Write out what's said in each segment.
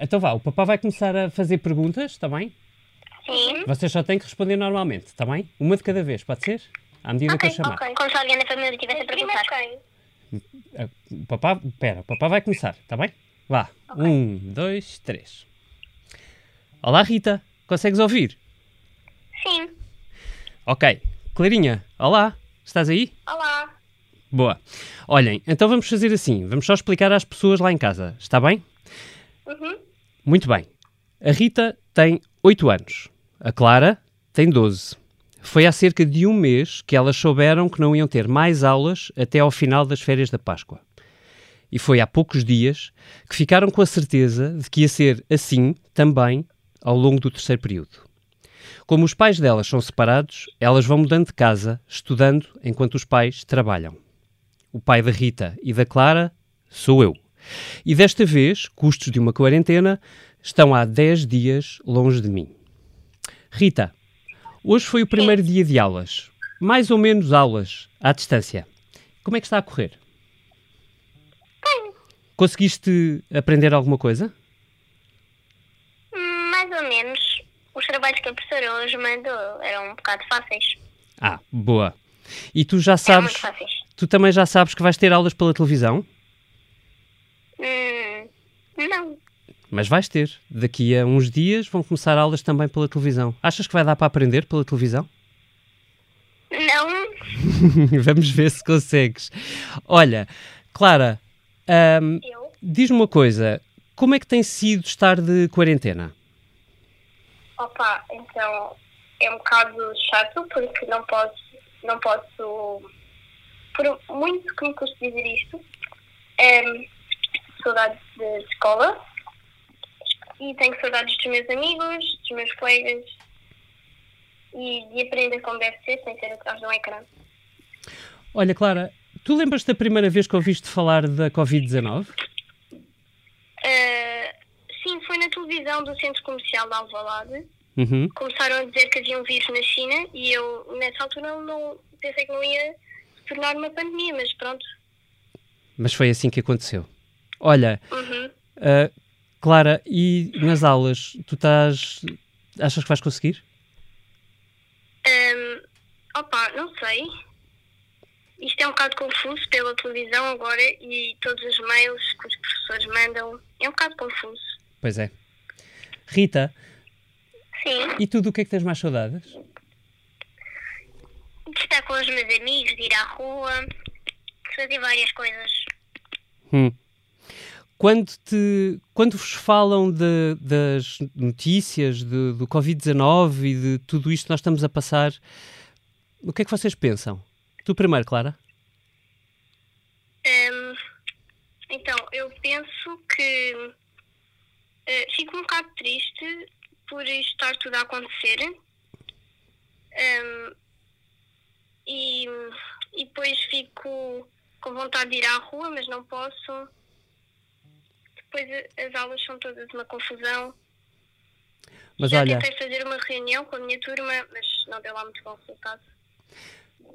Então vá, o papá vai começar a fazer perguntas, está bem? Sim. Vocês só têm que responder normalmente, está bem? Uma de cada vez, pode ser? À medida que eu chamar. ok. Como se alguém da família estivesse a perguntar. O papá, pera, o papá vai começar, está bem? Vá. Um, dois, três. Olá, Rita. Consegues ouvir? Sim. Ok. Clarinha, olá. Estás aí? Olá. Boa. Olhem, então vamos fazer assim. Vamos só explicar às pessoas lá em casa. Está bem? Uhum. Muito bem. A Rita tem 8 anos. A Clara tem 12. Foi há cerca de um mês que elas souberam que não iam ter mais aulas até ao final das férias da Páscoa. E foi há poucos dias que ficaram com a certeza de que ia ser assim também ao longo do terceiro período. Como os pais delas são separados, elas vão mudando de casa, estudando enquanto os pais trabalham. O pai da Rita e da Clara sou eu. E desta vez, custos de uma quarentena estão há 10 dias longe de mim. Rita, hoje foi o primeiro dia de aulas. Mais ou menos aulas à distância. Como é que está a correr? Conseguiste aprender alguma coisa? Mais ou menos. Os trabalhos que a professora hoje mandou eram um bocado fáceis. Ah, boa. E tu já sabes, tu também já sabes que vais ter aulas pela televisão? Hum, não. Mas vais ter. Daqui a uns dias vão começar aulas também pela televisão. Achas que vai dar para aprender pela televisão? Não. Vamos ver se consegues. Olha, Clara, Eu? diz-me uma coisa. Como é que tem sido estar de quarentena? Opa, então é um bocado chato porque não posso, não posso, por muito que me custe dizer isto, saudades de escola e tenho saudades dos meus amigos, dos meus colegas e de aprender como deve ser sem ser atrás de um ecrã. Olha, Clara, tu lembras da primeira vez que ouviste falar da Covid-19? Eh, sim, foi na televisão do Centro Comercial de Alvalade. Uhum. Começaram a dizer que havia um vírus na China e eu, nessa altura, não, não pensei que não ia se tornar uma pandemia, mas pronto. Mas foi assim que aconteceu. Olha, Uhum. ah, Clara, e nas aulas, tu estás. Achas que vais conseguir? Ahm, opa, não sei. Isto é um bocado confuso pela televisão agora e todos os mails que os professores mandam. É um bocado confuso. Pois é. Rita, Sim, e tu do que é que tens mais saudades? de estar com os meus amigos, de ir à rua, de fazer várias coisas. Hum. Quando, te, quando vos falam de- das notícias de- do Covid-19 e de tudo isto que nós estamos a passar, o que é que vocês pensam? Tu primeiro, Clara? Hum, então, eu penso que eh, fico um bocado triste por estar tudo a acontecer. Hum, e, e depois fico com vontade de ir à rua, mas não posso. Depois as aulas são todas uma confusão. Mas Já olha, tentei fazer uma reunião com a minha turma, mas não deu lá muito bom resultado.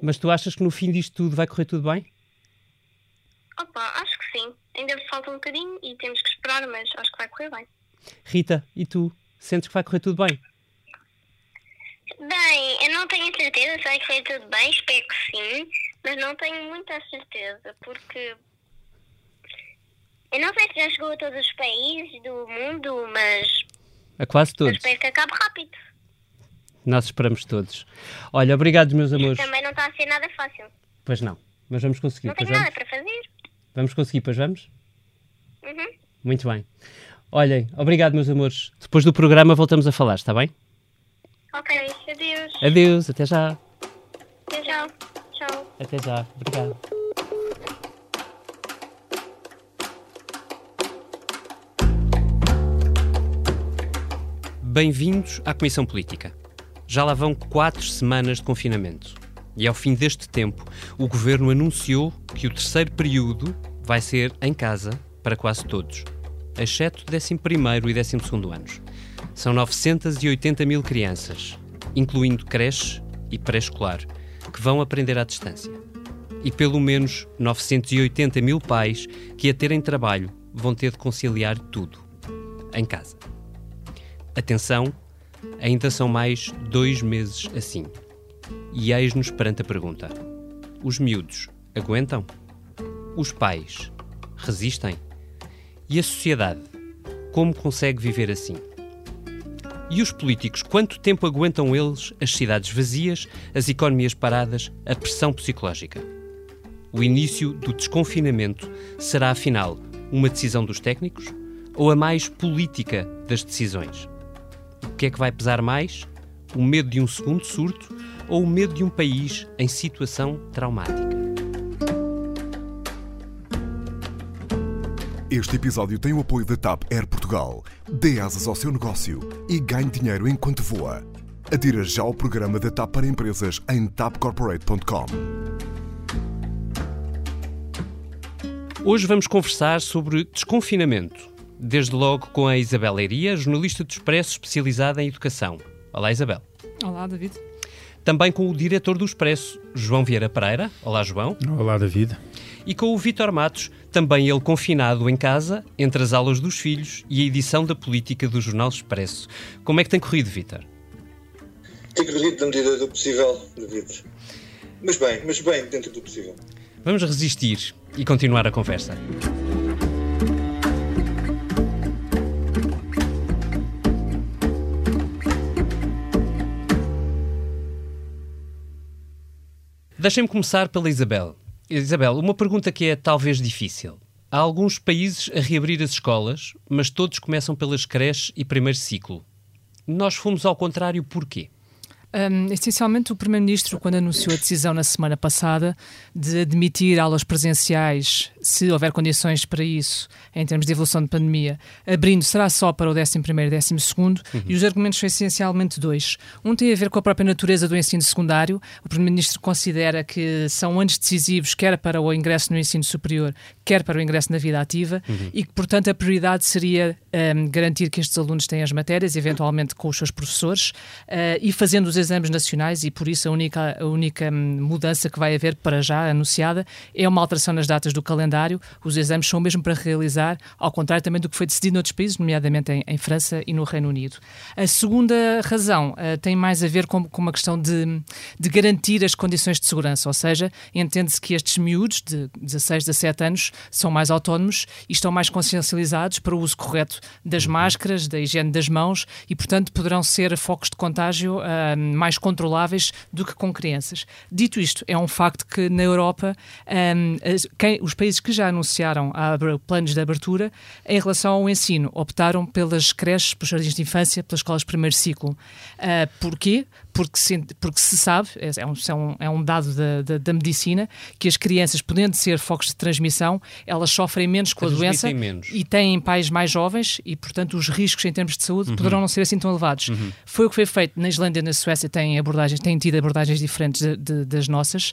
mas tu achas que no fim disto tudo vai correr tudo bem? Opa, acho que sim. Ainda falta um bocadinho e temos que esperar, mas acho que vai correr bem. Rita, e tu? Sentes que vai correr tudo bem? Bem, eu não tenho certeza, sei que foi tudo bem, espero que sim, mas não tenho muita certeza, porque eu não sei se já chegou a todos os países do mundo, mas A quase eu todos. espero que acabe rápido. Nós esperamos todos. Olha, obrigado, meus amores. Também não está a ser nada fácil. Pois não, mas vamos conseguir, Não tenho vamos? nada para fazer. Vamos conseguir, pois vamos? Uhum. Muito bem. Olhem, obrigado, meus amores. Depois do programa voltamos a falar, está bem? Ok, adeus. Adeus, até já. Até já. Tchau. Até já. Obrigado. Bem-vindos à Comissão Política. Já lá vão quatro semanas de confinamento. E ao fim deste tempo, o governo anunciou que o terceiro período vai ser em casa para quase todos, exceto 11 e 12 anos. São 980 mil crianças, incluindo creche e pré-escolar, que vão aprender à distância. E pelo menos 980 mil pais que, a terem trabalho, vão ter de conciliar tudo. em casa. Atenção, ainda são mais dois meses assim. E eis-nos perante a pergunta: os miúdos aguentam? Os pais resistem? E a sociedade, como consegue viver assim? E os políticos, quanto tempo aguentam eles as cidades vazias, as economias paradas, a pressão psicológica? O início do desconfinamento será, afinal, uma decisão dos técnicos ou a mais política das decisões? O que é que vai pesar mais? O medo de um segundo surto ou o medo de um país em situação traumática? Este episódio tem o apoio da TAP Air Portugal. Dê asas ao seu negócio e ganhe dinheiro enquanto voa. Adira já ao programa da TAP para empresas em tapcorporate.com. Hoje vamos conversar sobre desconfinamento. Desde logo com a Isabel Leiria, jornalista do Expresso especializada em educação. Olá, Isabel. Olá, David. Também com o diretor do Expresso, João Vieira Pereira. Olá, João. Olá, David. E com o Vítor Matos, também ele confinado em casa, entre as aulas dos filhos e a edição da política do Jornal Expresso. Como é que tem corrido, Vítor? Tem corrido na medida do possível, David. Mas bem, mas bem, dentro do possível. Vamos resistir e continuar a conversa. Deixem-me começar pela Isabel. Isabel, uma pergunta que é talvez difícil. Há alguns países a reabrir as escolas, mas todos começam pelas creches e primeiro ciclo. Nós fomos ao contrário porquê? Um, essencialmente, o Primeiro-Ministro, quando anunciou a decisão na semana passada de admitir aulas presenciais, se houver condições para isso, em termos de evolução de pandemia, abrindo será só para o 11 e 12, uhum. e os argumentos são essencialmente dois. Um tem a ver com a própria natureza do ensino secundário. O Primeiro-Ministro considera que são anos decisivos, quer para o ingresso no ensino superior, quer para o ingresso na vida ativa, uhum. e que, portanto, a prioridade seria um, garantir que estes alunos têm as matérias, eventualmente com os seus professores, uh, e fazendo os exames nacionais e por isso a única, a única mudança que vai haver para já anunciada é uma alteração nas datas do calendário. Os exames são mesmo para realizar, ao contrário também do que foi decidido noutros países, nomeadamente em, em França e no Reino Unido. A segunda razão uh, tem mais a ver com, com uma questão de, de garantir as condições de segurança, ou seja, entende-se que estes miúdos de 16, 17 anos são mais autónomos e estão mais consciencializados para o uso correto das máscaras, da higiene das mãos e, portanto, poderão ser focos de contágio uh, mais controláveis do que com crianças. Dito isto, é um facto que na Europa um, quem, os países que já anunciaram planos de abertura em relação ao ensino optaram pelas creches, pelos jardins de infância, pelas escolas de primeiro ciclo. Uh, porquê? Porque se, porque se sabe, é, é um, é um dado da, da, da, medicina, que as crianças, podendo ser focos de transmissão, elas sofrem menos com a doença menos. e têm pais mais jovens e, portanto, os riscos em termos de saúde uhum. poderão não ser assim tão elevados. Uhum. Foi o que foi feito na Islândia e na Suécia, têm abordagens, têm tido abordagens diferentes de, de, das nossas,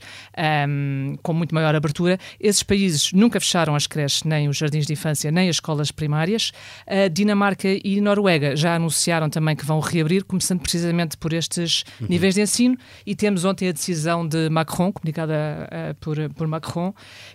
um, com muito maior abertura. Esses países nunca fecharam as creches, nem os jardins de infância, nem as escolas primárias. A Dinamarca e Noruega já anunciaram também que vão reabrir, começando precisamente por estes uhum. níveis de ensino. E temos ontem a decisão de Macron, comunicada uh, por, por Macron,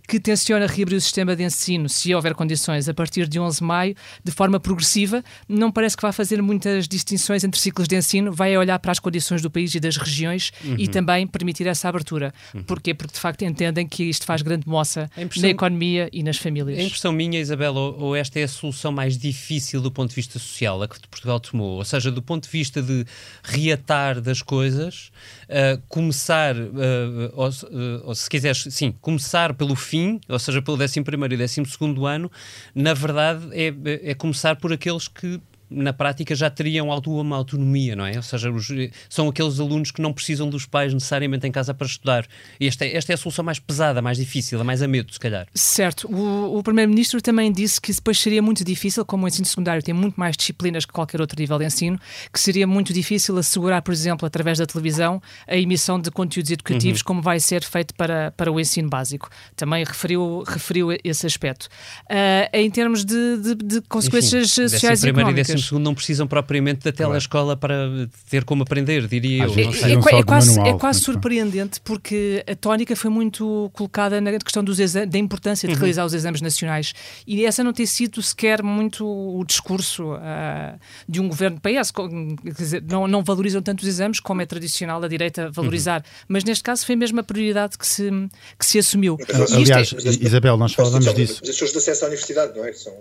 que tenciona reabrir o sistema de ensino, se houver condições, a partir de 11 de maio, de forma progressiva. Não parece que vai fazer muitas distinções entre ciclos de ensino, vai olhar para as condições do país e das regiões uhum. e também permitir essa abertura. Uhum. Porquê? Porque de facto entendem que isto faz grande moça na economia e nas famílias. A impressão minha, Isabel, ou, ou, esta é a solução mais difícil do ponto de vista social, a que Portugal tomou, ou seja, do ponto de vista de reatar das coisas, uh, começar, uh, ou, uh, ou, se quiseres, sim, começar pelo fim, ou seja, pelo 11 primeiro e 12 segundo ano, na verdade é, é começar por aqueles que na prática já teriam alguma autonomia, não é? Ou seja, os, são aqueles alunos que não precisam dos pais necessariamente em casa para estudar. Esta é, esta é a solução mais pesada, mais difícil, a mais a medo, se calhar. Certo. O, o Primeiro-Ministro também disse que depois seria muito difícil, como o ensino secundário tem muito mais disciplinas que qualquer outro nível de ensino, que seria muito difícil assegurar, por exemplo, através da televisão, a emissão de conteúdos educativos, uhum. como vai ser feito para, para o ensino básico. Também referiu, referiu esse aspecto. Uh, em termos de, de, de consequências Enfim, sociais e económicas 12 não precisam propriamente da telescola para ter como aprender, diria eu. É, é de quase, manual, é quase surpreendente porque a tónica foi muito colocada na questão dos da importância de Uhum. realizar os exames nacionais e essa não tem sido sequer muito o discurso ah, de um governo PS. Quer dizer, não, não valorizam tanto os exames como é tradicional a direita valorizar, Uhum. mas neste caso foi mesmo a prioridade que se, que se assumiu. Mas, é- Aliás, Isabel, nós falávamos disso. Mas as pessoas de acesso à universidade, não é? São,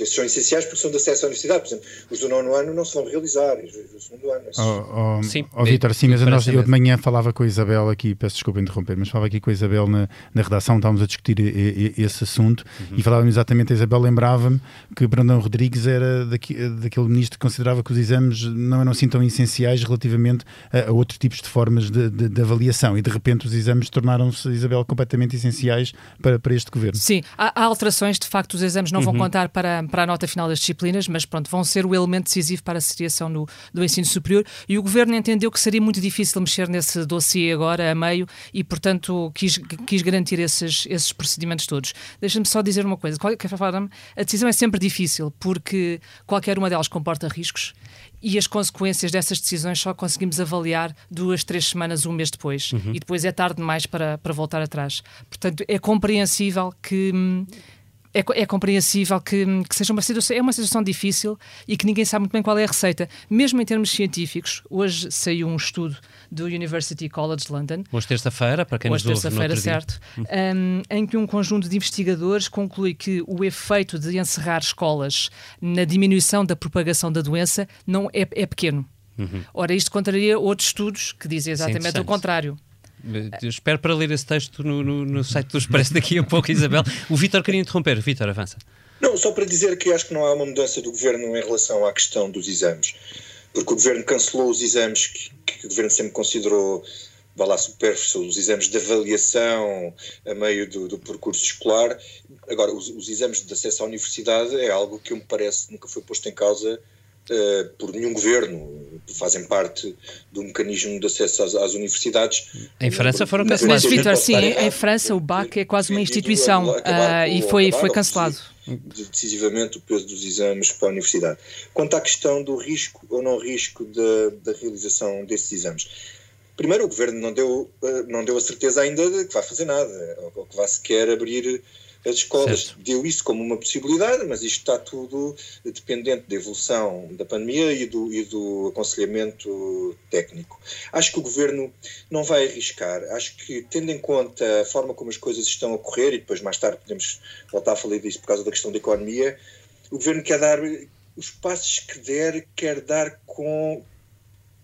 esses são essenciais porque são de acesso à universidade. Por exemplo, os do nono ano não se vão realizar, os do segundo ano. esses- Oh, oh, Sim, oh, Vítor, sim, mas nós, eu de manhã falava com a Isabel aqui, peço desculpa interromper, mas falava aqui com a Isabel na, na redação, estávamos a discutir e- e- esse assunto Uhum. e falávamos exatamente, a Isabel lembrava-me que Brandão Rodrigues era daqui, daquele ministro que considerava que os exames não eram assim tão essenciais relativamente a, a outros tipos de formas de, de- de avaliação e de repente os exames tornaram-se, Isabel, completamente essenciais para, para este governo. Sim, há, há alterações, de facto, os exames não Uhum. vão contar para, para a nota final das disciplinas, mas pronto, vão ser o elemento decisivo para a seriação no, do ensino superior e o Governo entendeu que seria muito difícil mexer nesse dossiê agora a meio e, portanto, quis, quis garantir esses, esses procedimentos todos. Deixa-me só dizer uma coisa, de qualquer forma, a decisão é sempre difícil porque qualquer uma delas comporta riscos e as consequências dessas decisões só conseguimos avaliar duas, três semanas, um mês depois. E depois é tarde demais para, para voltar atrás. Portanto, é compreensível que. Hum, É, é compreensível que, hum, que seja uma situação, é uma situação difícil e que ninguém sabe muito bem qual é a receita. Mesmo em termos científicos, hoje saiu um estudo do University College London, Hoje terça-feira, para quem hoje nos ouve no terça-feira, certo, um, em que um conjunto de investigadores conclui que o efeito de encerrar escolas na diminuição da propagação da doença não é, é pequeno. Uhum. Ora, isto contraria outros estudos que dizem exatamente o interessante. contrário. Eu Espero para ler esse texto no, no- no site do Expresso daqui a pouco, Isabel. O Vítor queria interromper. Vítor, avança. Não, só para dizer que acho que não há uma mudança do governo em relação à questão dos exames. Porque o governo cancelou os exames que, que o governo sempre considerou, vá lá, os exames de avaliação a meio do, do percurso escolar. Agora, os, os exames de acesso à universidade é algo que me parece nunca foi posto em causa eh, por nenhum governo. Fazem parte do mecanismo de acesso às, às universidades. Em França foram cancelados. mas gente sim, em, França o BAC é quase uma vendido instituição ah, e foi, acabar foi cancelado. decisivamente o peso dos exames para a universidade. Quanto à questão do risco ou não risco da, da realização desses exames, primeiro o governo não deu, eh, não deu a certeza ainda de que vai fazer nada, ou ou que vai sequer abrir as escolas. Certo. Deu isso como uma possibilidade, mas isto está tudo dependente da evolução da pandemia e do, e do aconselhamento técnico. Acho que o governo não vai arriscar. Acho que, tendo em conta a forma como as coisas estão a correr, e depois mais tarde podemos voltar a falar disso por causa da questão da economia, o governo quer dar os passos que der, quer dar com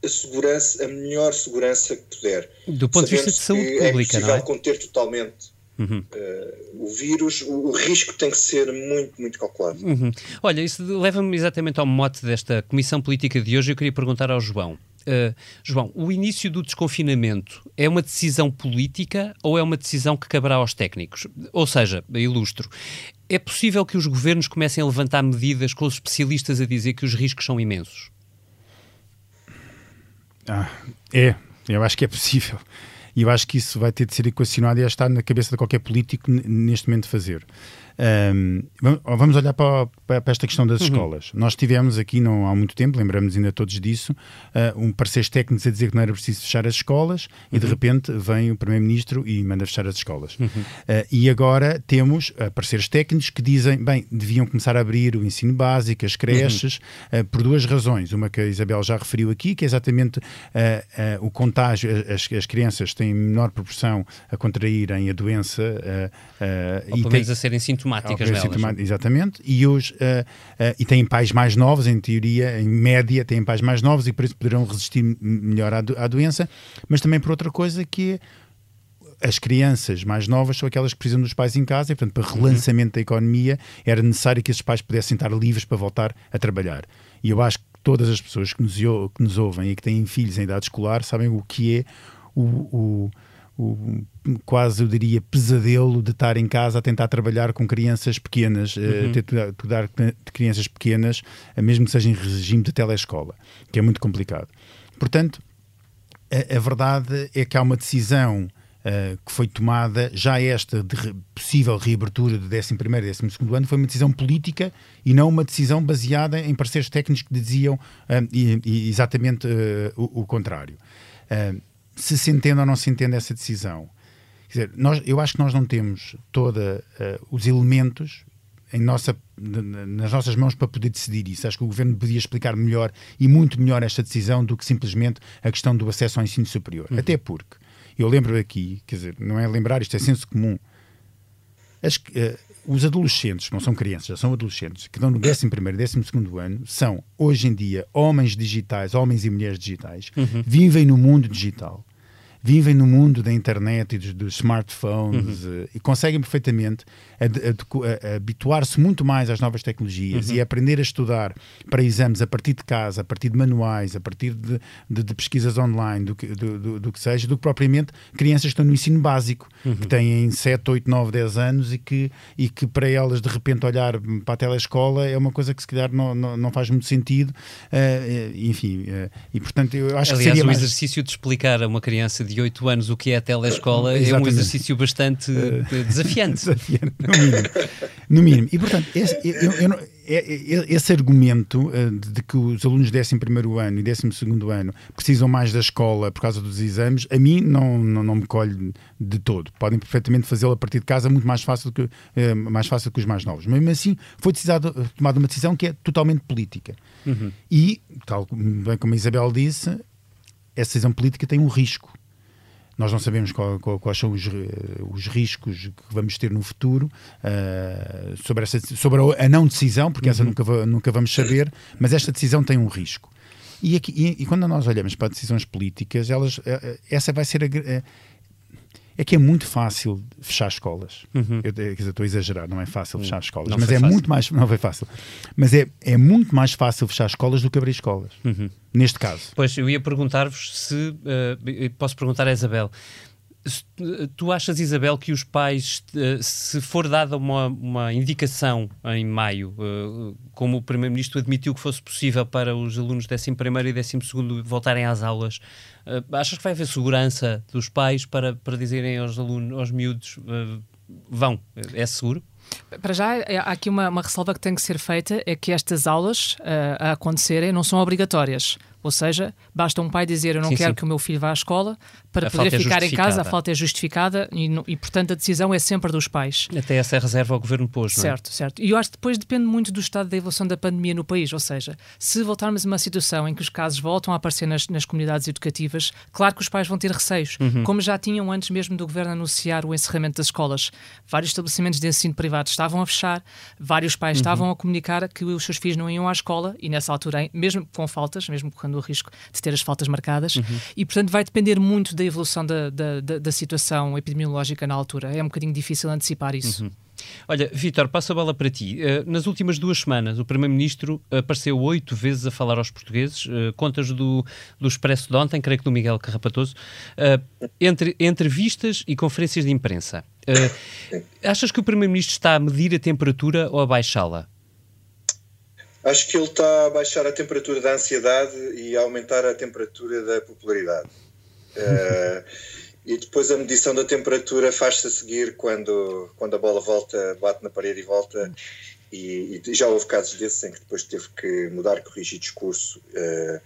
a segurança, a melhor segurança que puder. Do ponto de vista de saúde é pública, impossível não é? conter totalmente Uhum. eh, o vírus, o, o risco tem que ser muito, muito calculado. Uhum. Olha, isso leva-me exatamente ao mote desta Comissão Política de hoje. Eu queria perguntar ao João. Uh, João, o início do desconfinamento é uma decisão política ou é uma decisão que caberá aos técnicos? Ou seja, ilustro, é possível que os governos comecem a levantar medidas com os especialistas a dizer que os riscos são imensos? Ah, é, eu acho que é possível. E eu acho que isso vai ter de ser equacionado e está na cabeça de qualquer político neste momento fazer. Vam- vamos olhar para, para- esta questão das escolas. Nós tivemos aqui, não há muito tempo, lembramos ainda todos disso, ah, um pareceres técnicos a dizer que não era preciso fechar as escolas e de repente vem o Primeiro-Ministro e manda fechar as escolas. Ah, e agora temos ah, pareceres técnicos que dizem, bem, deviam começar a abrir o ensino básico, as creches, ah, por duas razões. Uma que a Isabel já referiu aqui, que é exatamente o contágio, as, as crianças têm menor proporção a contraírem a doença Ou e pelo têm- menos a serem sintomáticas delas? princípio, Exatamente, e hoje ah, ah, e têm pais mais novos, em teoria, em média, têm pais mais novos e por isso poderão resistir melhor à, do- à doença, mas também por outra coisa que é as crianças mais novas são aquelas que precisam dos pais em casa e, portanto, para relançamento da economia era necessário que esses pais pudessem estar livres para voltar a trabalhar. E eu acho que todas as pessoas que nos, que nos ouvem e que têm filhos em idade escolar sabem o que é o, o- o- quase eu diria pesadelo de estar em casa a tentar trabalhar com crianças pequenas, eh, ter de cuidar de crianças pequenas, eh, mesmo que seja em regime de telescola, que é muito complicado. Portanto, a, a verdade é que há uma decisão uh, que foi tomada, já esta de possível reabertura do 11 e 12 ano, foi uma decisão política e não uma decisão baseada em parceiros técnicos que diziam uh, e, e exatamente uh, o, o, contrário. se se entende ou não se entende essa decisão, dizer, nós, eu acho que nós não temos todos os elementos em nossa, nas nossas mãos para poder decidir isso. Acho que o Governo podia explicar melhor e muito melhor esta decisão do que simplesmente a questão do acesso ao ensino superior. Uhum. Até porque eu lembro aqui, quer dizer, não é lembrar, isto é senso comum. As, uh, os adolescentes, não são crianças, já são adolescentes, que estão no 11 e 12 ano, são, hoje em dia, homens digitais, homens e mulheres digitais, uhum. vivem no mundo digital vivem no mundo da internet e dos, dos smartphones uhum. e conseguem perfeitamente habituar-se muito mais às novas tecnologias uhum. e aprender a estudar para exames a partir de casa, a partir de manuais, a partir de, de, de pesquisas online, do que, do, do, do, que seja, do que propriamente crianças que estão no ensino básico, uhum. que têm 7, 8, 9, 10 anos e que, e que para elas de repente olhar para a telescola é uma coisa que se calhar não, não, não faz muito sentido. Uh, enfim, uh, e portanto eu acho Aliás, que seria o mais... exercício de explicar a uma criança de 8 anos o que é a telescola é um exercício bastante uh, desafiante. desafiante no mínimo. No mínimo. E, portanto, esse, eu, eu, é, é, esse argumento uh, de que os alunos de 11 ano e 12 ano precisam mais da escola por causa dos exames, a mim não, não, não me colhe de todo. Podem perfeitamente fazê-lo a partir de casa muito mais fácil, que, mais fácil que os mais novos. Mesmo assim, foi tomada uma decisão que é totalmente política. Uhum. E, tal bem como a Isabel disse, essa decisão política tem um risco nós não sabemos qual, qual, quais são os, eh, os, riscos que vamos ter no futuro uh, sobre, essa, sobre a não decisão, porque uhum. essa nunca, nunca vamos saber, mas esta decisão tem um risco. E, aqui, e, e, quando nós olhamos para decisões políticas, elas, eh, essa vai ser a, é que é muito fácil fechar escolas. Uhum. Eu, quer dizer, estou a exagerar, não é fácil fechar uhum. escolas, não mas é fácil. muito mais não foi fácil. Mas é, é muito mais fácil fechar escolas do que abrir escolas. Uhum. Neste caso. Pois eu ia perguntar-vos se uh, posso perguntar a Isabel Tu achas, Isabel, que os pais, eh, se for dada uma, uma indicação em maio, eh, como o Primeiro-Ministro admitiu que fosse possível para os alunos 11 e 12 voltarem às aulas, eh, achas que vai haver segurança dos pais para, para dizerem aos alunos, aos miúdos, vão, é seguro? Para já, há aqui uma, uma ressalva que tem que ser feita: é que estas aulas uh, a acontecerem não são obrigatórias. Ou seja, basta um pai dizer eu não sim, quero sim. que o meu filho vá à escola para a poder é ficar em casa, a falta é justificada e, e, portanto a decisão é sempre dos pais. Até essa reserva o governo pôs, não é? Certo, certo. E eu acho que depois depende muito do estado da evolução da pandemia no país, ou seja, se voltarmos a uma situação em que os casos voltam a aparecer nas, nas comunidades educativas, claro que os pais vão ter receios, uhum. como já tinham antes mesmo do governo anunciar o encerramento das escolas. Vários estabelecimentos de ensino privado estavam a fechar, vários pais uhum. estavam a comunicar que os seus filhos não iam à escola e nessa altura, mesmo com faltas, mesmo correndo o risco de ter as faltas marcadas, uhum. e portanto vai depender muito da evolução da, da, da, da, situação epidemiológica na altura. É um bocadinho difícil antecipar isso. Uhum. Olha, Vítor, passo a bola para ti. Uh, nas últimas duas semanas, o Primeiro-Ministro apareceu oito vezes a falar aos portugueses, uh, contas do, do Expresso de ontem, creio que do Miguel Carrapatoso, uh, entre entrevistas e conferências de imprensa. achas que o Primeiro-Ministro está a medir a temperatura ou a baixá-la? Acho que ele está a baixar a temperatura da ansiedade e a aumentar a temperatura da popularidade. uh, e depois a medição da temperatura faz-se a seguir quando, quando a bola volta, bate na parede e volta. E, e já houve casos desses em que depois teve que mudar, corrigir discurso. Uh,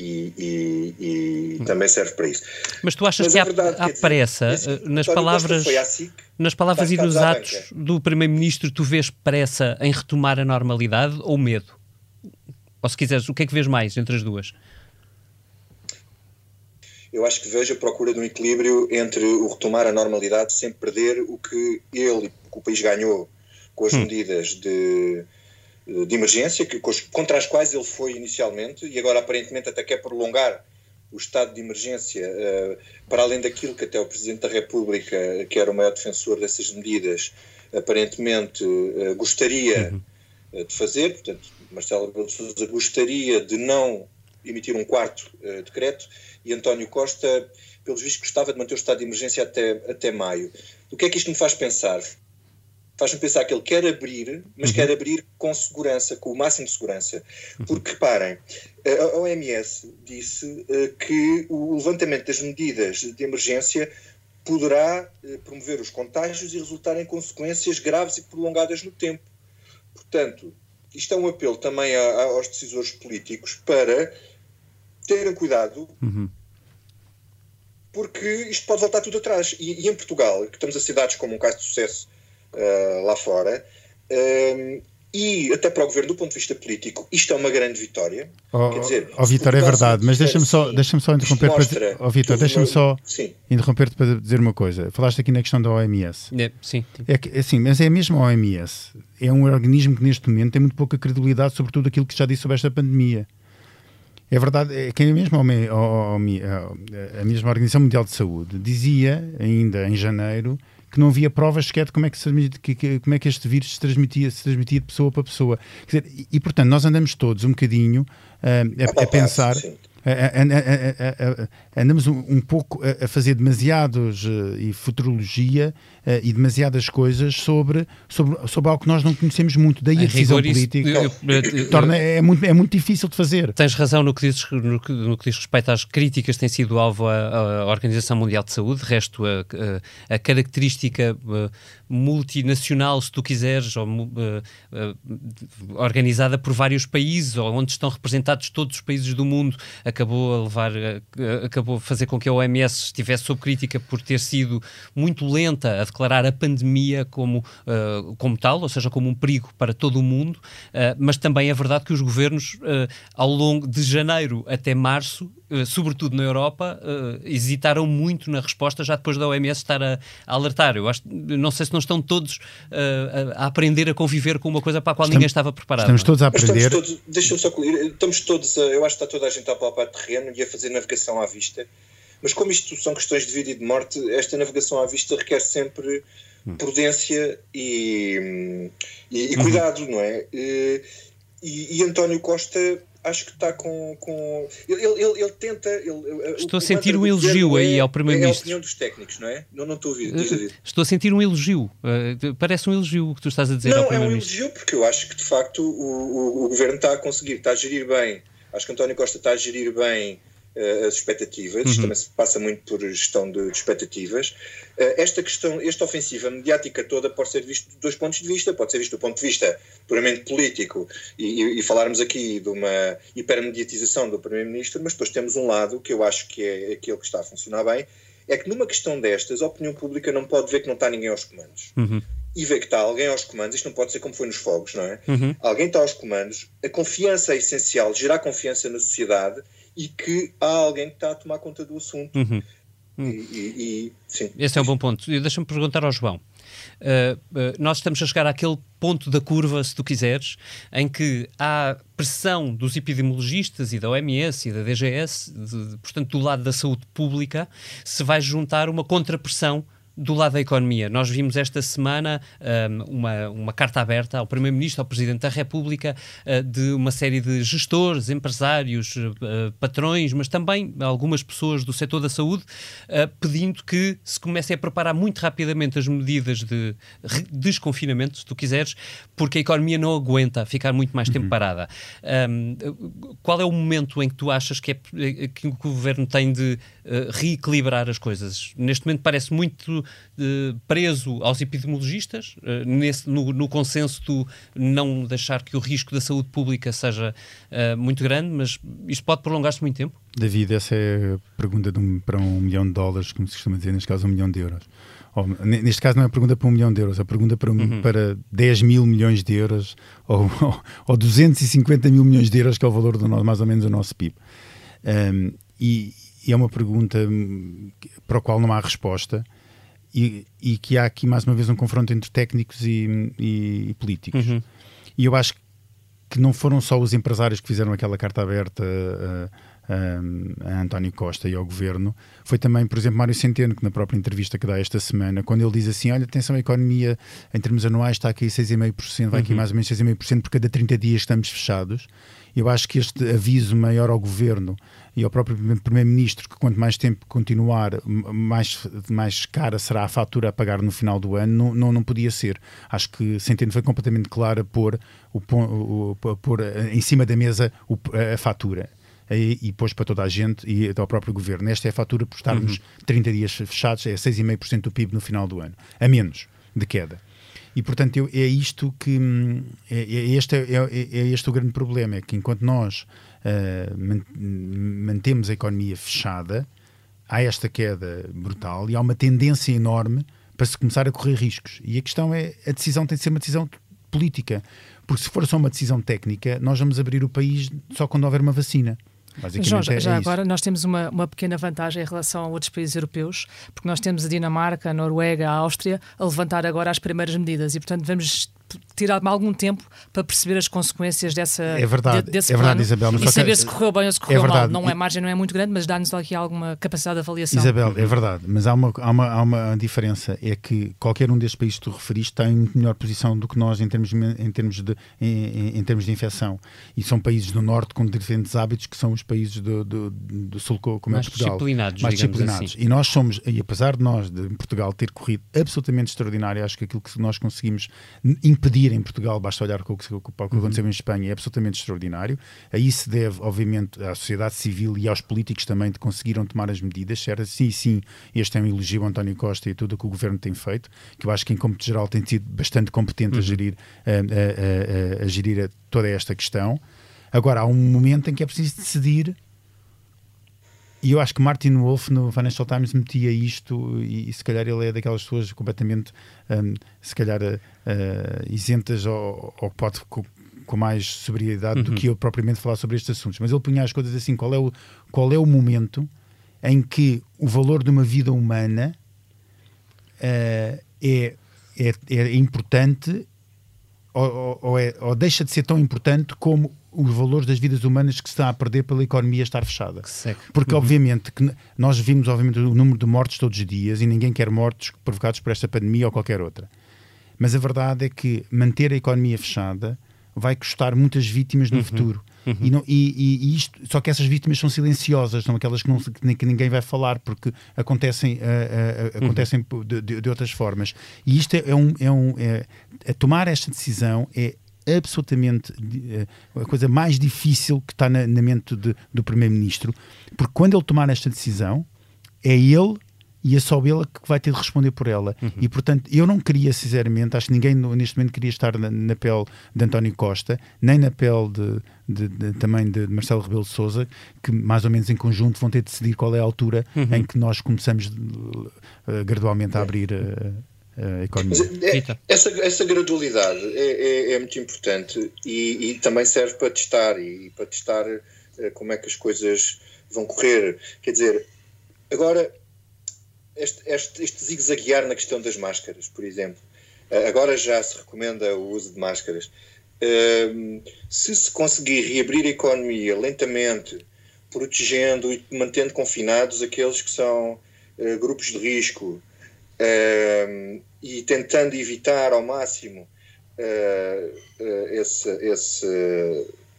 e, e, e, também serve para isso. Mas tu achas Mas que há, verdade, há dizer, pressa esse, eh, nas palavras, SIC, nas palavras e nos atos do Primeiro-Ministro, tu vês pressa em retomar a normalidade ou medo? Ou se quiseres, o que é que vês mais entre as duas? Eu acho que vejo a procura de um equilíbrio entre o retomar a normalidade sem perder o que ele, que o país ganhou com as hum. medidas de de emergência, que, contra as quais ele foi inicialmente, e agora aparentemente até quer prolongar o estado de emergência uh, para além daquilo que até o Presidente da República, que era o maior defensor dessas medidas, aparentemente uh, gostaria uh, de fazer. Portanto, Marcelo Rebelo de Sousa gostaria de não emitir um quarto decreto e António Costa, pelos vistos, gostava de manter o estado de emergência até, até maio. O que é que isto me faz pensar? Faz-me pensar que ele quer abrir, mas uhum. quer abrir com segurança, com o máximo de segurança. Uhum. Porque, reparem, a OMS disse uh, que o levantamento das medidas de emergência poderá eh, promover os contágios e resultar em consequências graves e prolongadas no tempo. Portanto, isto é um apelo também a, a, aos decisores políticos para terem cuidado, uhum. porque isto pode voltar tudo atrás. E, e, em Portugal, que estamos a cidades como um caso de sucesso uh, lá fora, uh, e até para o governo, do ponto de vista político, isto é uma grande vitória. Oh, Quer dizer, oh, Vitor, é verdade, mas deixa-me só, deixa só interromper para, oh, Vitor, deixa-me só interromper para dizer uma coisa. Falaste aqui na questão da OMS. É, sim. É que, assim, mas é mesmo a OMS. É um organismo que neste momento tem muito pouca credibilidade sobre tudo aquilo que já disse sobre esta pandemia. É verdade, é que a mesma, a mesma Organização Mundial de Saúde dizia, ainda em janeiro, que não havia provas sequer de como é que, se, como é que este vírus se transmitia, se transmitia de pessoa para pessoa. Dizer, e, portanto, nós andamos todos um bocadinho uh, a, a, pensar. Andamos um, um pouco a, fazer demasiados uh, e futurologia e demasiadas coisas sobre, sobre, sobre algo que nós não conhecemos muito. Daí a, a decisão rigor, política eu, eu, torna, é, muito, é muito difícil de fazer. Tens razão no que, dizes, no, que, no que diz respeito às críticas que têm sido alvo à, à Organização Mundial de Saúde. De resto, a, a, a característica uh, multinacional, se tu quiseres, ou, organizada por vários países, ou onde estão representados todos os países do mundo acabou a levar, acabou a fazer com que a OMS estivesse sob crítica por ter sido muito lenta a declarar a pandemia como, uh, como tal, ou seja, como um perigo para todo o mundo, uh, mas também é verdade que os governos, uh, ao longo de janeiro até março, sobretudo na Europa, hesitaram muito na resposta já depois da OMS estar a, a alertar. Eu acho, não sei se não estão todos a, a, aprender a conviver com uma coisa para a qual estamos, ninguém estava preparado. Estamos todos a aprender. Deixa-me só concluir, estamos todos, eu acho que está toda a gente a palpar terreno e a fazer navegação à vista. Mas como isto são questões de vida e de morte, esta navegação à vista requer sempre hum. prudência e, e, e uhum. cuidado, não é? E, e, António Costa acho que está com. com ele, ele, ele tenta. Ele, estou a sentir um elogio aí é, ao Primeiro-Ministro. É a opinião dos técnicos, não é? Não, não estou a ouvir. Uh, estou a sentir um elogio. Uh, parece um elogio o que tu estás a dizer não, ao Primeiro-Ministro. Não, é um elogio porque eu acho que de facto o, o, o governo está a conseguir, está a gerir bem Acho que António Costa está a gerir bem as expectativas, uhum. também se passa muito por gestão de, expectativas. Uh, esta questão, esta ofensiva mediática toda pode ser vista de dois pontos de vista, pode ser vista do ponto de vista puramente político e, e, e falarmos aqui de uma hipermediatização do Primeiro-Ministro, mas depois temos um lado que eu acho que é aquele que está a funcionar bem, é que numa questão destas a opinião pública não pode ver que não está ninguém aos comandos. Uhum e vê que está alguém aos comandos, isto não pode ser como foi nos fogos, não é? Uhum. Alguém está aos comandos, a confiança é essencial, gerar confiança na sociedade e que há alguém que está a tomar conta do assunto. Uhum. E, e, e, Esse é um bom ponto. Deixa-me perguntar ao João. Uh, uh, nós estamos a chegar àquele ponto da curva, se tu quiseres, em que há pressão dos epidemiologistas e da OMS e da DGS, de, de, portanto, do lado da saúde pública, se vai juntar uma contrapressão do lado da economia, nós vimos esta semana um, uma, uma carta aberta ao Primeiro-Ministro, ao Presidente da República, uh, de uma série de gestores, empresários, uh, patrões, mas também algumas pessoas do setor da saúde, uh, pedindo que se comecem a preparar muito rapidamente as medidas de desconfinamento, se tu quiseres, porque a economia não aguenta ficar muito mais tempo uhum. parada. Um, qual é o momento em que tu achas que, é, que o governo tem de reequilibrar as coisas? Neste momento parece muito preso aos epidemiologistas, uh, nesse, no, no, consenso de não deixar que o risco da saúde pública seja uh, muito grande, mas isto pode prolongar-se muito tempo? David, essa é a pergunta um, para um milhão de dólares, como se costuma dizer, neste caso um milhão de euros. Ou, neste caso não é a pergunta para um milhão de euros, é a pergunta para, uhum. para 10 mil milhões de euros ou, ou, ou 250 mil milhões de euros, que é o valor do mais ou menos do nosso PIB. Um, e, e é uma pergunta hum, para a qual não há resposta e, e, que há aqui mais uma vez um confronto entre técnicos e, e, e políticos. Uhum. E eu acho que não foram só os empresários que fizeram aquela carta aberta a, a, a, António Costa e ao governo, foi também, por exemplo, Mário Centeno, que na própria entrevista que dá esta semana, quando ele diz assim: Olha, atenção, a economia em termos anuais está aqui 6,5%, vai aqui uhum. mais ou menos 6,5% por cada 30 dias estamos fechados. Eu acho que este aviso maior ao governo e ao próprio Primeiro-Ministro que quanto mais tempo continuar, mais, mais cara será a fatura a pagar no final do ano, não, não, não podia ser. Acho que Centeno foi completamente claro a pôr, o, o, pôr em cima da mesa a fatura. e, e depois para toda a gente e até ao próprio governo. Esta é a fatura por estarmos uhum. 30 dias fechados, é 6,5% do PIB no final do ano, a menos de queda. E portanto eu, é isto que hum, é, é este é, é, é, este o grande problema é que enquanto nós uh, mantemos a economia fechada há esta queda brutal e há uma tendência enorme para se começar a correr riscos. E a questão é a decisão tem de ser uma decisão política. Porque se for só uma decisão técnica nós vamos abrir o país só quando houver uma vacina João, é, já é agora nós temos uma, uma pequena vantagem em relação a outros países europeus, porque nós temos a Dinamarca, a Noruega, a Áustria a levantar agora as primeiras medidas e, portanto, vamos tirar algum tempo para perceber as consequências dessa, é verdade, de, desse é verdade, plano Isabel, e saber se correu bem ou se correu é mal. Não é margem, não é muito grande, mas dá-nos aqui alguma capacidade de avaliação. Isabel, é verdade, mas há uma, há, uma, há uma diferença, é que qualquer um destes países que tu referiste tem melhor posição do que nós em termos, em termos, de, em, em termos de infecção. E são países do Norte com diferentes hábitos que são os países do, do, do Sul, como é mais é Portugal. Disciplinados, mais disciplinados. Assim. E nós somos, e apesar de nós, de Portugal, ter corrido absolutamente extraordinário, acho que aquilo que nós conseguimos impedir em Portugal basta olhar para o que, para o que aconteceu em Espanha, é absolutamente extraordinário. Aí se deve, obviamente, à sociedade civil e aos políticos também que conseguiram tomar as medidas, certo? Sim, sim, este é um elogio ao António Costa e tudo o que o governo tem feito, que eu acho que em cômputo geral tem sido bastante competente uhum. a gerir, a, a, a, a gerir toda esta questão. Agora, há um momento em que é preciso decidir e eu acho que Martin Wolf no Financial Times metia isto, e, e se calhar ele é daquelas pessoas completamente, um, se calhar, uh, isentas ou, ou pode com, com mais sobriedade uhum. do que eu propriamente falar sobre estes assuntos. Mas ele punha as coisas assim: qual é o, qual é o momento em que o valor de uma vida humana uh, é, é, é importante ou, ou, é, ou, deixa de ser tão importante como os valores das vidas humanas que se está a perder pela economia estar fechada. Porque, uhum. obviamente, que nós vimos obviamente, o número de mortes todos os dias e ninguém quer mortes provocados por esta pandemia ou qualquer outra. Mas a verdade é que manter a economia fechada vai custar muitas vítimas no uhum. futuro. Uhum. E, não, e, e, isto, só que essas vítimas são silenciosas, são aquelas que, não, que ninguém vai falar porque acontecem, uh, uh, acontecem uhum. de, de, outras formas. E isto é, é um. É um é, tomar esta decisão é absolutamente uh, a coisa mais difícil que está na, na mente de, do Primeiro-Ministro, porque quando ele tomar esta decisão, é ele e é só ele que vai ter de responder por ela. Uhum. E, portanto, eu não queria, sinceramente, acho que ninguém neste momento queria estar na, na pele de António Costa, nem na pele de, de, de, também de Marcelo Rebelo de Souza, que mais ou menos em conjunto vão ter de decidir qual é a altura uhum. em que nós começamos uh, gradualmente a abrir uh, a economia. É, essa, essa gradualidade é, é, é muito importante e, e, também serve para testar e para testar uh, como é que as coisas vão correr. Quer dizer, agora este, este, este zigue-zaguear na questão das máscaras, por exemplo. Uh, agora já se recomenda o uso de máscaras. Uh, se se conseguir reabrir a economia lentamente, protegendo e mantendo confinados aqueles que são uh, grupos de risco e tentando evitar ao máximo essa esse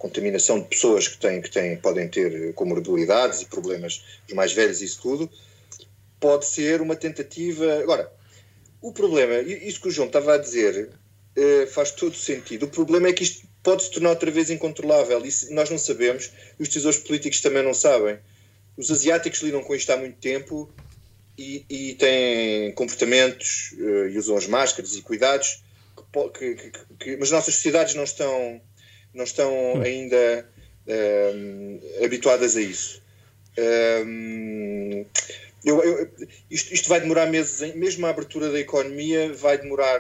contaminação de pessoas que, têm, que têm, podem ter comorbilidades e problemas, os mais velhos, isso tudo, pode ser uma tentativa. Agora, o problema, isso que o João estava a dizer, uh, faz todo sentido. O problema é que isto pode se tornar outra vez incontrolável e nós não sabemos, os decisores políticos também não sabem. Os asiáticos lidam com isto há muito tempo e, e têm comportamentos uh, e usam as máscaras e cuidados, que, que, que, mas nossas sociedades não estão, não estão hum. ainda uh, habituadas a isso. Eu, eu, isto, isto, vai demorar meses, mesmo a abertura da economia vai demorar.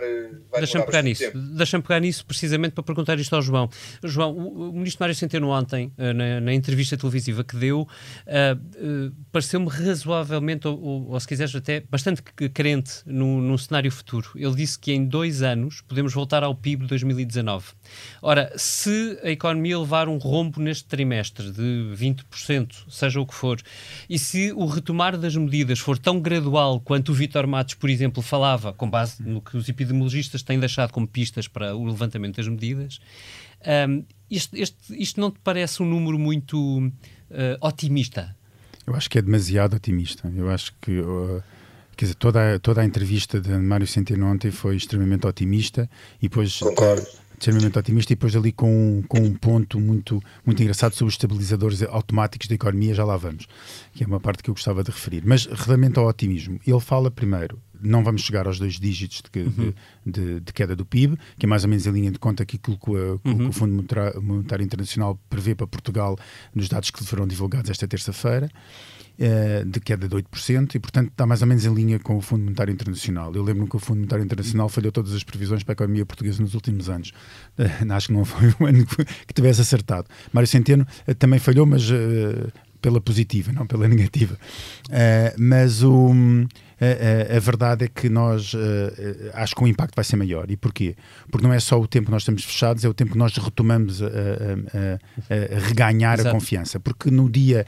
Deixa-me pegar nisso. Deixa-me pegar nisso precisamente para perguntar isto ao João. João, o, o ministro Mário Centeno ontem, eh, na, na, entrevista televisiva que deu, uh, uh, pareceu-me razoavelmente, ou, ou, ou, se quiseres até, bastante crente no, num cenário futuro. Ele disse que em dois anos podemos voltar ao PIB de 2019. Ora, se a economia levar um rombo neste trimestre de 20%, seja o que for, e se o retomar das medidas medidas for tão gradual quanto o Vitor Matos, por exemplo, falava, com base no que os epidemiologistas têm deixado como pistas para o levantamento das medidas, um, isto, este, isto não te parece um número muito uh, otimista? Eu acho que é demasiado otimista. Eu acho que. Uh, quer dizer, toda a, toda a entrevista de Mário Centeno ontem foi extremamente otimista e depois. Concordo extremamente otimista e depois ali com, com um ponto muito, muito engraçado sobre os estabilizadores automáticos da economia, já lá vamos, que é uma parte que eu gostava de referir. Mas relativamente ao otimismo, ele fala primeiro, não vamos chegar aos dois dígitos de, uhum. de, de, de, queda do PIB, que é mais ou menos em linha de conta que que, uhum. que o Fundo Monetário Internacional prevê para Portugal nos dados que foram divulgados esta terça-feira. Eh, de queda de 8%, e portanto está mais ou menos em linha com o Fundo Monetário Internacional. Eu lembro que o Fundo Monetário Internacional falhou todas as previsões para a economia portuguesa nos últimos anos. Uh, acho que não foi um ano que tivesse acertado. Mário Centeno uh, também falhou, mas pela positiva, não pela negativa. mas o a, a, verdade é que nós eh, acho que o impacto vai ser maior. E porquê? Porque não é só o tempo que nós estamos fechados, é o tempo que nós retomamos a, a, reganhar Exato. a confiança. Porque no dia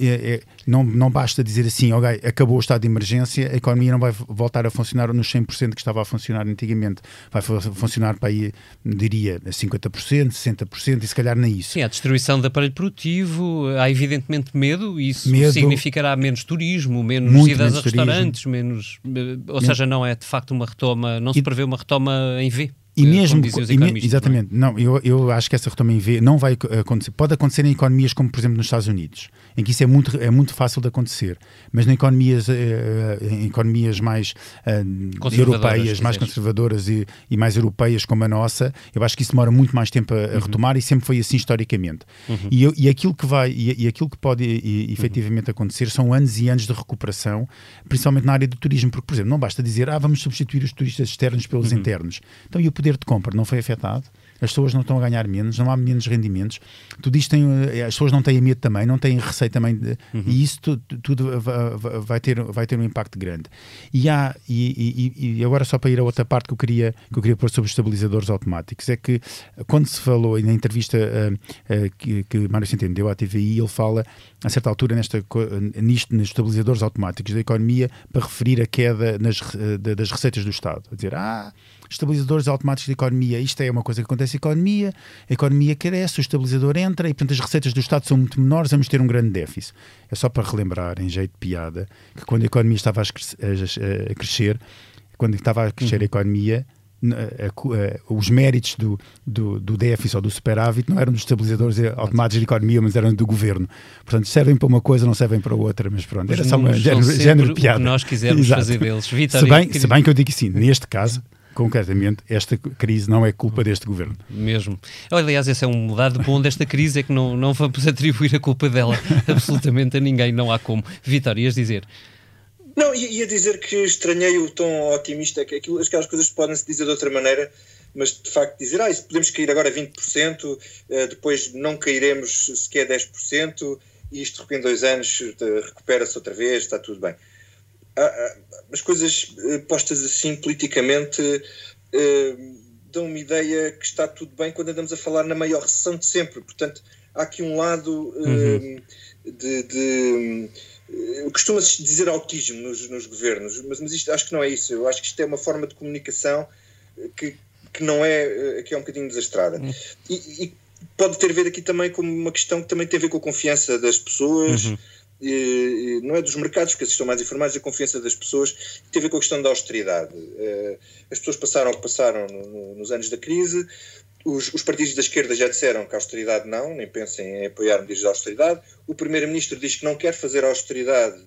é, é, não, não basta dizer assim, ok, acabou o estado de emergência, a economia não vai voltar a funcionar nos 100% que estava a funcionar antigamente. Vai funcionar para aí, diria, a 50%, 60% e se calhar nem isso. Sim, a destruição do aparelho produtivo, há evidentemente medo, isso medo, significará menos turismo, menos idas a restaurantes, menos. Ou seja, não é de facto uma retoma, não se prevê uma retoma em V. E mesmo, e me, exatamente, é? não, eu, eu acho que essa retoma em V não vai acontecer. Pode acontecer em economias como, por exemplo, nos Estados Unidos, em que isso é muito, é muito fácil de acontecer, mas em economias, eh, em economias mais uh, europeias, mais conservadoras e, e, mais europeias como a nossa, eu acho que isso demora muito mais tempo a, a uhum. retomar e sempre foi assim historicamente. Uhum. E, e, aquilo que vai, e, e aquilo que pode e, efetivamente acontecer são anos e anos de recuperação, principalmente na área do turismo, porque, por exemplo, não basta dizer, ah, vamos substituir os turistas externos pelos uhum. internos. Então, e o poder de compra não foi afetado, as pessoas não estão a ganhar menos, não há menos rendimentos, tudo isto tem, eh, as pessoas não têm medo também, não têm receio também, de, uhum. e isso tudo, tudo, vai, ter, vai ter um impacto grande. E, há, e, e, e, agora só para ir a outra parte que eu queria, que eu queria pôr sobre os estabilizadores automáticos, é que quando se falou, e na entrevista uh, uh, que, que Mário Centeno deu à TVI, ele fala, a certa altura, nesta, nisto, nos estabilizadores automáticos da economia, para referir a queda nas, das receitas do Estado. A dizer, ah, estabilizadores automáticos de economia. Isto é uma coisa que acontece na economia, a economia cresce, o estabilizador entra e, portanto, as receitas do Estado são muito menores, vamos ter um grande déficit. É só para relembrar, em jeito de piada, que quando a economia estava a, crescer, quando estava a crescer a uhum. economia, os méritos do, do, do, déficit ou do superávit não eram dos estabilizadores automáticos de economia, mas eram do governo. Portanto, servem para uma coisa, não servem para outra, mas pronto, era só uma género, género de piada. nós quisermos Exato. fazer deles. Vitor, se, bem, se bem que eu digo que sim, neste caso, concretamente, esta crise não é culpa deste governo. Mesmo. Aliás, esse é um dado bom desta crise, é que não, não vamos atribuir a culpa dela absolutamente a ninguém, não há como. Vitor, ias dizer? Não, ia dizer que estranhei o tom otimista, que aquilo, aquelas coisas podem-se dizer de outra maneira, mas de facto dizer, ah, isso podemos cair agora 20%, eh, depois não cairemos sequer 10%, e isto de repente dois anos eh, recupera-se outra vez, está tudo bem. Ah, ah, as coisas eh, postas assim politicamente eh, dão uma ideia que está tudo bem quando andamos a falar na maior recessão de sempre. Portanto, há aqui um lado eh, uhum. de. de Costuma-se dizer autismo nos, nos governos, mas, mas isto acho que não é isso. Eu acho que isto é uma forma de comunicação que, que não é, que é um bocadinho desastrada. Uhum. E, e, pode ter a ver aqui também com uma questão que também tem a ver com a confiança das pessoas. Uhum não é dos mercados, porque estão mais informados, a confiança das pessoas tem a ver com a questão da austeridade. Eh, as pessoas passaram o que passaram nos anos da crise, os, os, partidos da esquerda já disseram que a austeridade não, nem pensem em apoiar medidas de austeridade. O primeiro-ministro diz que não quer fazer austeridade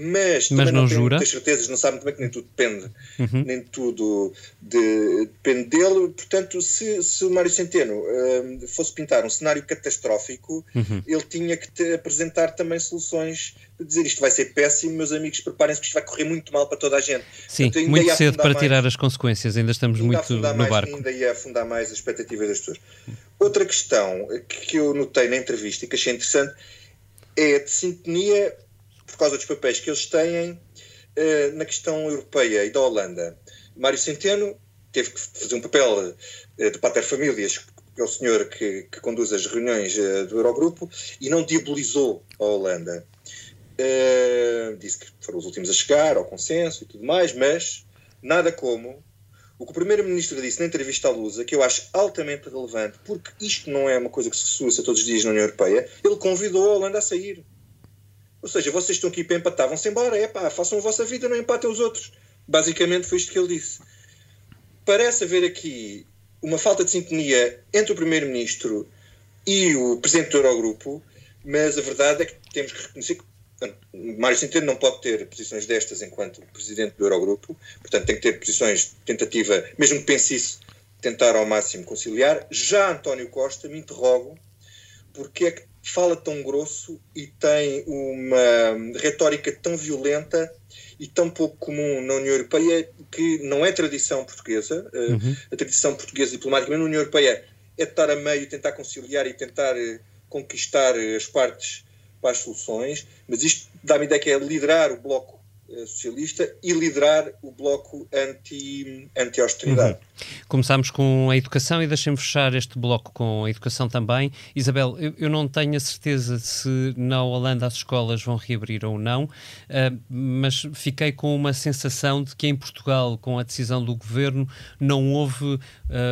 mas, mas não, não jura. muitas certezas, não sabe também que nem tudo depende, uhum. nem tudo de, depende dele. Portanto, se, se o Mário Centeno uh, fosse pintar um cenário catastrófico, uhum. ele tinha que apresentar também soluções de dizer isto vai ser péssimo, meus amigos, preparem-se que isto vai correr muito mal para toda a gente. Sim, Portanto, muito cedo para mais, tirar as consequências, ainda estamos ainda muito no mais, barco. Ainda ia afundar mais as expectativas das pessoas. Outra questão que eu notei na entrevista e que achei interessante é a de sintonia por causa dos papéis que eles têm uh, na questão europeia e da Holanda. Mário Centeno teve que fazer um papel uh, de pater famílias, que é o senhor que, que conduz as reuniões uh, do Eurogrupo, e não diabolizou a Holanda. disse que foram os últimos a chegar ao consenso e tudo mais, mas nada como o que o Primeiro-Ministro disse na entrevista à Lusa, que eu acho altamente relevante, porque isto não é uma coisa que se suça todos os dias na União Europeia, ele convidou a Holanda a sair. Ou seja, vocês estão aqui para empatar, vão-se embora, é pá, façam a vossa vida, não empatem os outros. Basicamente foi isto que ele disse. Parece haver aqui uma falta de sintonia entre o Primeiro-Ministro e o Presidente do Eurogrupo, mas a verdade é que temos que reconhecer que Mário Centeno não pode ter posições destas enquanto Presidente do Eurogrupo, portanto tem que ter posições de tentativa, mesmo que pense isso, tentar ao máximo conciliar. Já António Costa, me interrogo porque é que fala tão grosso e tem uma retórica tão violenta e tão pouco comum na União Europeia que não é tradição portuguesa. Eh, uhum. A tradição portuguesa diplomática na União Europeia é estar a meio, tentar conciliar e tentar eh, conquistar eh, as partes para as soluções, mas isto dá-me ideia que é liderar o bloco socialista e liderar o bloco anti-austeridade. Anti uhum. Começámos com a educação e deixem-me fechar este bloco com a educação também. Isabel, eu, eu, não tenho a certeza se na Holanda as escolas vão reabrir ou não, uh, mas fiquei com uma sensação de que em Portugal, com a decisão do governo, não houve uh,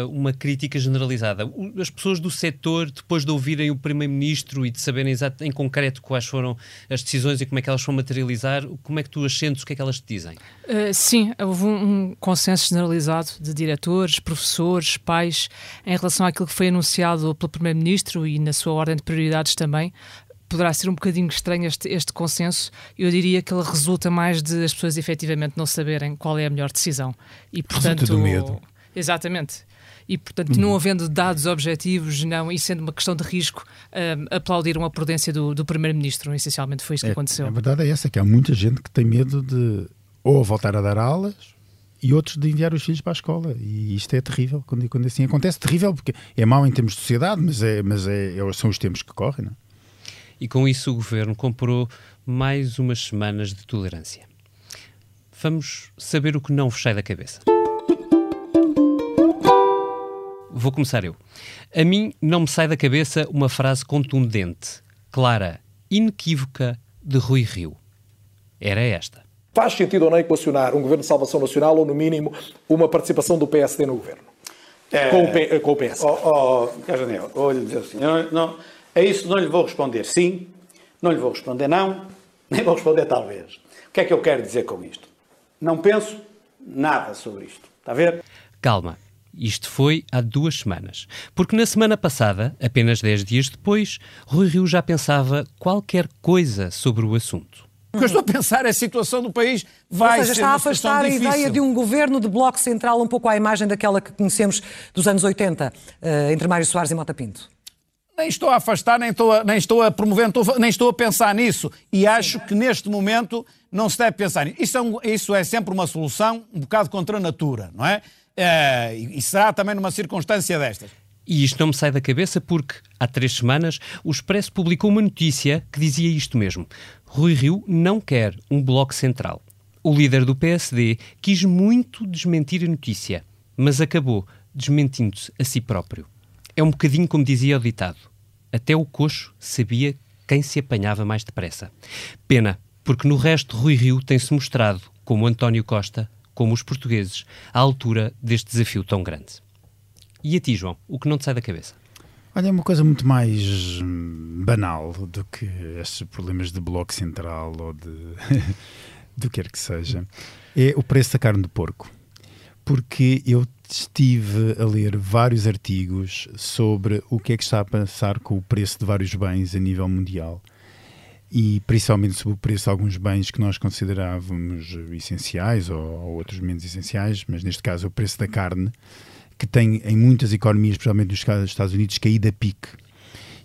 uma crítica generalizada. As pessoas do setor, depois de ouvirem o Primeiro-Ministro e de saberem em concreto quais foram as decisões e como é que elas vão materializar, como é que tu as sentes, o que é que elas te dizem? Uh, sim, houve um, um, consenso generalizado de diretores, professores, pais, em relação àquilo que foi anunciado pelo Primeiro-Ministro e na sua ordem de prioridades também. Poderá ser um bocadinho estranho este, este consenso. Eu diria que ele resulta mais de as pessoas efetivamente não saberem qual é a melhor decisão. E, portanto, resulta do medo. Exatamente e, portanto, não uhum. havendo dados objetivos não, e sendo uma questão de risco, um, aplaudiram a prudência do, do Primeiro-Ministro. Essencialmente foi isto é, que aconteceu. A verdade é essa, que há muita gente que tem medo de ou voltar a dar aulas e outros de enviar os filhos para a escola. E isto é terrível quando, quando assim acontece. Terrível porque é mau em termos de sociedade, mas, é, mas é, é são os tempos que correm. Não? É? E com isso o governo comprou mais umas semanas de tolerância. Vamos saber o que não vos sai da cabeça. Vou começar eu. A mim não me sai da cabeça uma frase contundente, clara, inequívoca de Rui Rio. Era esta. Faz sentido ou não equacionar um governo de salvação nacional ou, no mínimo, uma participação do PSD no governo? É, com, o P, com o PS. Oh, oh, Daniel, vou lhe dizer assim, não, não, a isso não lhe vou responder sim, não lhe vou responder não, nem vou responder talvez. O que é que eu quero dizer com isto? Não penso nada sobre isto. Está a ver? Calma. Isto foi há duas semanas. Porque na semana passada, apenas dez dias depois, Rui Rio já pensava qualquer coisa sobre o assunto. O que eu estou a pensar é a situação do país vai Ou seja, ser está a afastar a ideia de um governo de bloco central um pouco à imagem daquela que conhecemos dos anos 80, eh, entre Mário Soares e Mota Pinto. Nem estou a afastar, nem estou a, nem estou a promover, nem estou a pensar nisso. E acho que neste momento não se deve pensar nisso. Isso é, um, isso é sempre uma solução um bocado contra a natura, não é? Uh, e será também numa circunstância destas. E isto não me sai da cabeça porque, há três semanas, o Expresso publicou uma notícia que dizia isto mesmo. Rui Rio não quer um bloco central. O líder do PSD quis muito desmentir a notícia, mas acabou desmentindo-se a si próprio. É um bocadinho como dizia o ditado. Até o coxo sabia quem se apanhava mais depressa. Pena, porque no resto Rui Rio tem-se mostrado, como António Costa, como os portugueses, à altura deste desafio tão grande. E a ti, João, o que não te sai da cabeça? Olha, é uma coisa muito mais hum, banal do que estes problemas de bloco central ou de do que quer que seja. É o preço da carne de porco. Porque eu estive a ler vários artigos sobre o que é que está a passar com o preço de vários bens a nível mundial e principalmente sobre o preço de alguns bens que nós considerávamos essenciais ou, ou, outros menos essenciais, mas neste caso o preço da carne, que tem em muitas economias, especialmente nos Estados Unidos, caído a pique.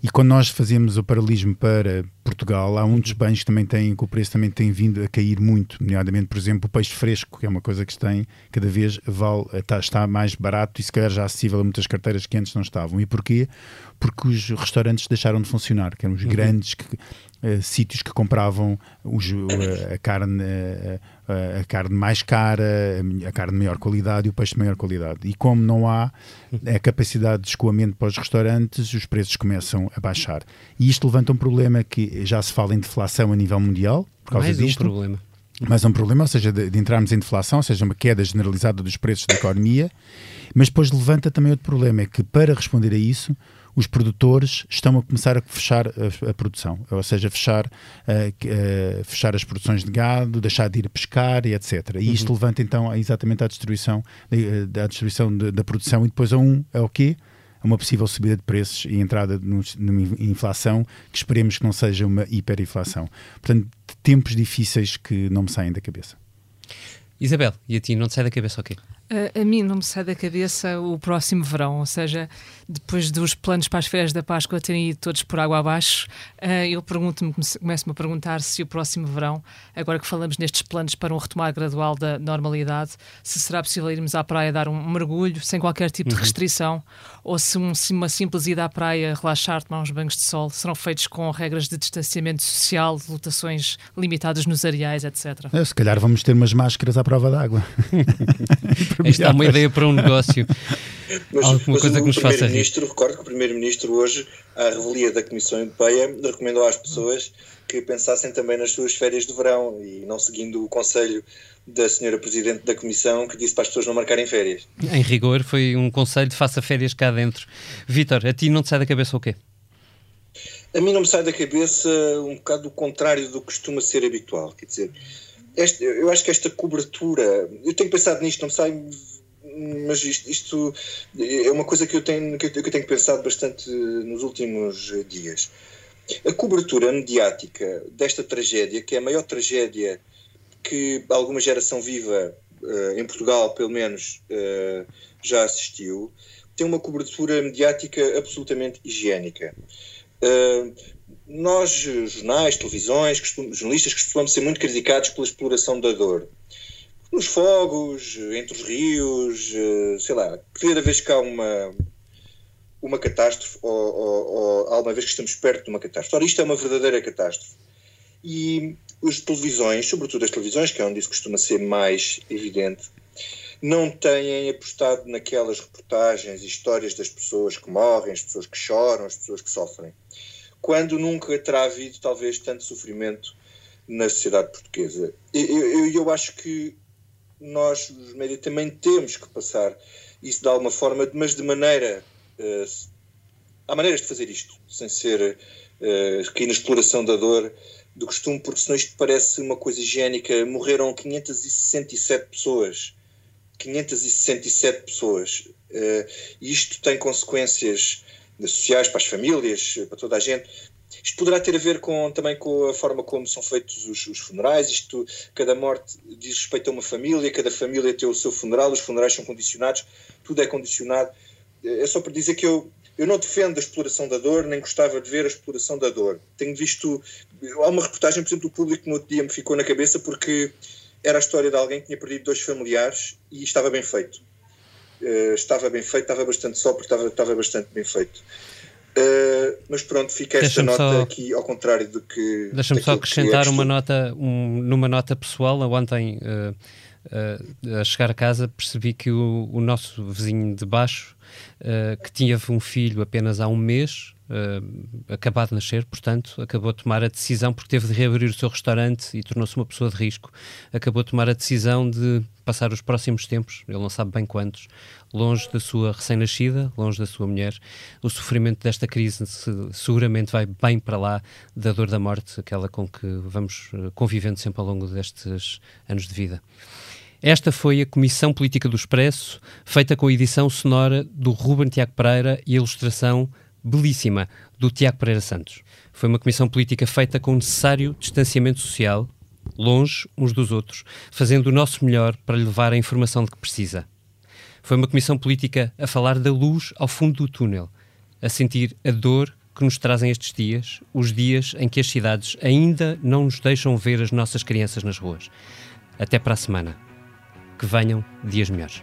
E quando nós fazemos o paralelismo para Portugal, há um dos bens que também tem, que o preço também tem vindo a cair muito, nomeadamente, por exemplo, o peixe fresco, que é uma coisa que tem, cada vez vale, está, está mais barato e se calhar já acessível a muitas carteiras que antes não estavam. E porquê? Porque os restaurantes deixaram de funcionar, que eram os uhum. grandes que, uh, sítios que compravam os, uh, a carne uh, a carne mais cara, a carne de maior qualidade e o peixe de maior qualidade. E como não há a capacidade de escoamento para os restaurantes, os preços começam a baixar. E isto levanta um problema que já se fala em deflação a nível mundial, por causa mais disto. um problema. Mais um problema, ou seja, de, de entrarmos em deflação, ou seja, uma queda generalizada dos preços da economia, mas depois levanta também outro problema, é que para responder a isso, os produtores estão a começar a fechar a, a produção, ou seja, fechar, uh, fechar as produções de gado, deixar de ir pescar e etc. E isto uhum. levanta então exatamente à destruição, à destruição de, da produção e depois a um, é o quê? A uma possível subida de preços e entrada numa inflação que esperemos que não seja uma hiperinflação. Portanto, tempos difíceis que não me saem da cabeça. Isabel, e a ti não te sai da cabeça o quê? A, a mim não me sai da cabeça o próximo verão, ou seja, depois dos planos para as férias da Páscoa terem ido todos por água abaixo, uh, eu pergunto-me, começo-me a perguntar se o próximo verão, agora que falamos nestes planos para um retomar gradual da normalidade, se será possível irmos à praia dar um mergulho sem qualquer tipo de uhum. restrição, ou se um, uma simples ida à praia, relaxar, tomar uns banhos de sol, serão feitos com regras de distanciamento social, lotações limitadas nos areais, etc. É, se calhar vamos ter umas máscaras à prova d'água. Esta é uma ideia para um negócio. Mas, Alguma mas coisa o, que nos faça Primeiro-Ministro, recordo que o Primeiro-Ministro hoje, à revelia da Comissão Europeia, recomendou às pessoas que pensassem também nas suas férias de verão e não seguindo o conselho da senhora Presidente da Comissão que disse para as pessoas não marcarem férias. Em rigor, foi um conselho de faça férias cá dentro. Vítor, a ti não te sai da cabeça o quê? A mim não me sai da cabeça um bocado o contrário do que costuma ser habitual. Quer dizer, eu acho que esta cobertura, eu tenho pensado nisto, não sai, mas isto, isto, é uma coisa que eu, tenho, que eu tenho pensado bastante nos últimos dias. A cobertura mediática desta tragédia, que é a maior tragédia que alguma geração viva, uh, em Portugal pelo menos, uh, já assistiu, tem uma cobertura mediática absolutamente higiênica. Nós, jornais, televisões, costum, jornalistas, costumamos ser muito criticados pela exploração da dor. Nos fogos, entre os rios, eh, sei lá, cada vez que há uma, uma catástrofe, ou, ou, ou alguma vez que estamos perto de uma catástrofe. Ora, isto é uma verdadeira catástrofe. E as televisões, sobretudo as televisões, que é onde isso costuma ser mais evidente, não têm apostado naquelas reportagens e histórias das pessoas que morrem, as pessoas que choram, as pessoas que sofrem quando nunca terá havido talvez tanto sofrimento na sociedade portuguesa. Eu, eu, eu acho que nós, os médias, também temos que passar isso de alguma forma, mas de maneira. Uh, há maneiras de fazer isto, sem ser uh, aqui na exploração da dor do costume, porque senão isto parece uma coisa higiênica. Morreram 567 pessoas. 567 pessoas. Uh, isto tem consequências sociais para as famílias, para toda a gente. Isto poderá ter a ver com, também com a forma como são feitos os, os, funerais. Isto, cada morte diz respeito a uma família, cada família tem o seu funeral, os funerais são condicionados, tudo é condicionado. É só para dizer que eu, eu não defendo a exploração da dor, nem gostava de ver a exploração da dor. Tenho visto. Há uma reportagem, por exemplo, do público que no outro dia me ficou na cabeça porque era a história de alguém que tinha perdido dois familiares e estava bem feito. Uh, estava bem feito, estava bastante só porque estava, estava bastante bem feito. Uh, mas pronto, fica esta nota só, aqui ao contrário do que. Deixa-me só acrescentar uma nota, um, numa nota pessoal. Ontem, uh, a chegar a casa, percebi que o, o nosso vizinho de baixo, que tinha um filho apenas há um mês, uh, acabado de nascer, portanto, acabou de tomar a decisão, porque teve de reabrir o seu restaurante e tornou-se uma pessoa de risco, acabou de tomar a decisão de passar os próximos tempos, ele não sabe bem quantos, longe da sua recém-nascida, longe da sua mulher. O sofrimento desta crise seguramente vai bem para lá da dor da morte, aquela com que vamos eh, convivendo sempre ao longo destes anos de vida. Esta foi a Comissão Política do Expresso, feita com a edição sonora do Ruben Tiago Pereira e a ilustração belíssima do Tiago Pereira Santos. Foi uma comissão política feita com o necessário distanciamento social, longe uns dos outros, fazendo o nosso melhor para lhe levar a informação de que precisa. Foi uma comissão política a falar da luz ao fundo do túnel, a sentir a dor que nos trazem estes dias, os dias em que as cidades ainda não nos deixam ver as nossas crianças nas ruas. Até para a semana. Que venham dias melhores.